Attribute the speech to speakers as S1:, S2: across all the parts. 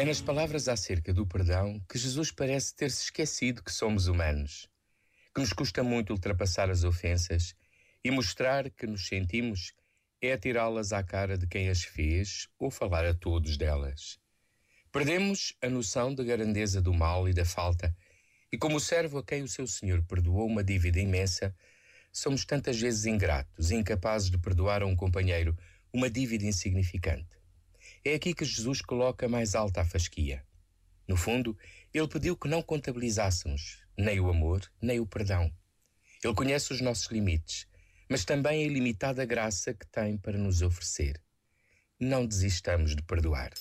S1: É nas palavras acerca do perdão que Jesus parece ter-se esquecido que somos humanos, que nos custa muito ultrapassar as ofensas e mostrar que nos sentimos é atirá-las à cara de quem as fez ou falar a todos delas. Perdemos a noção da grandeza do mal e da falta, e como o servo a quem o seu Senhor perdoou uma dívida imensa, somos tantas vezes ingratos e incapazes de perdoar a um companheiro uma dívida insignificante. É aqui que Jesus coloca mais alta a fasquia. No fundo, ele pediu que não contabilizássemos nem o amor, nem o perdão. Ele conhece os nossos limites, mas também a ilimitada graça que tem para nos oferecer. Não desistamos de perdoar.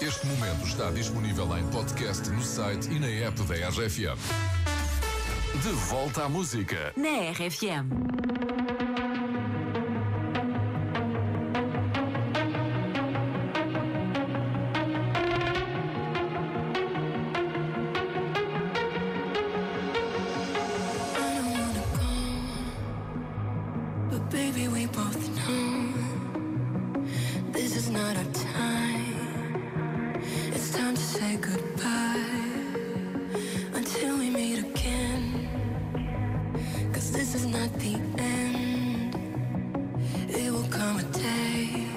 S2: Este momento está disponível em podcast no site e na app da RFM. De volta à música.
S3: Na RFM.
S4: Goodbye until we meet again. Cause this is not the end. It will come a day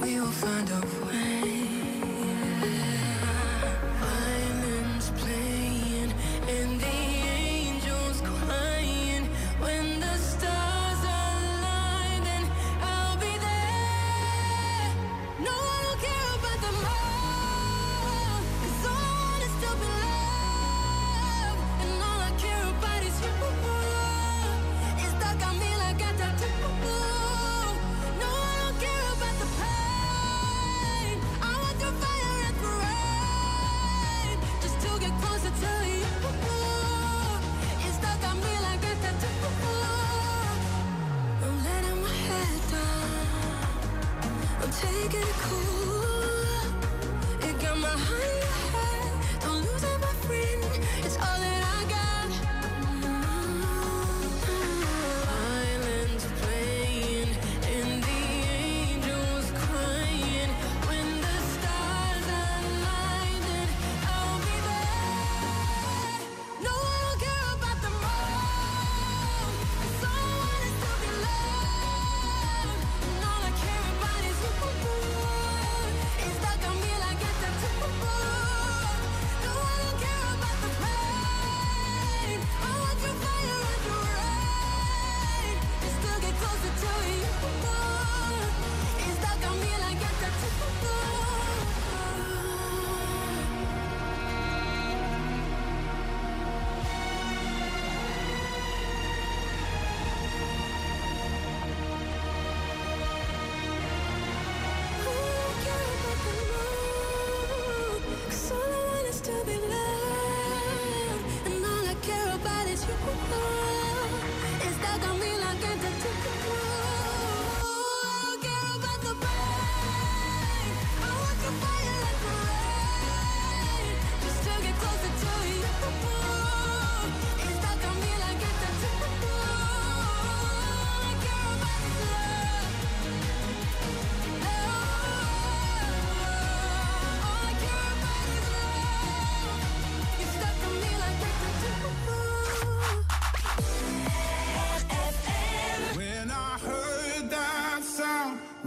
S4: we will find a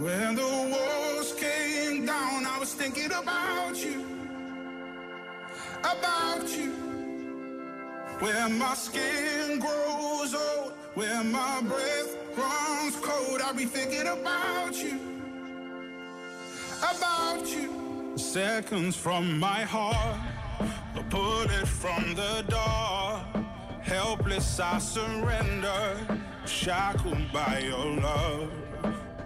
S5: when the walls came down, I was thinking about you, about you. Where my skin grows old, where my breath runs cold, I'll be thinking about you, about you. Seconds from my heart, a bullet from the dark. Helpless, I surrender, shackled by your love.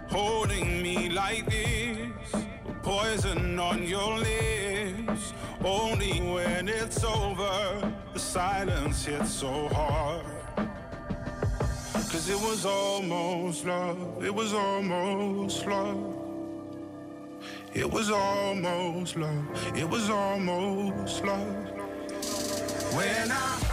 S5: Holding me like this, poison on your lips. Only when it's over, the silence hits so hard. Cause it was almost love, it was almost love. It was almost love, it was almost love. When I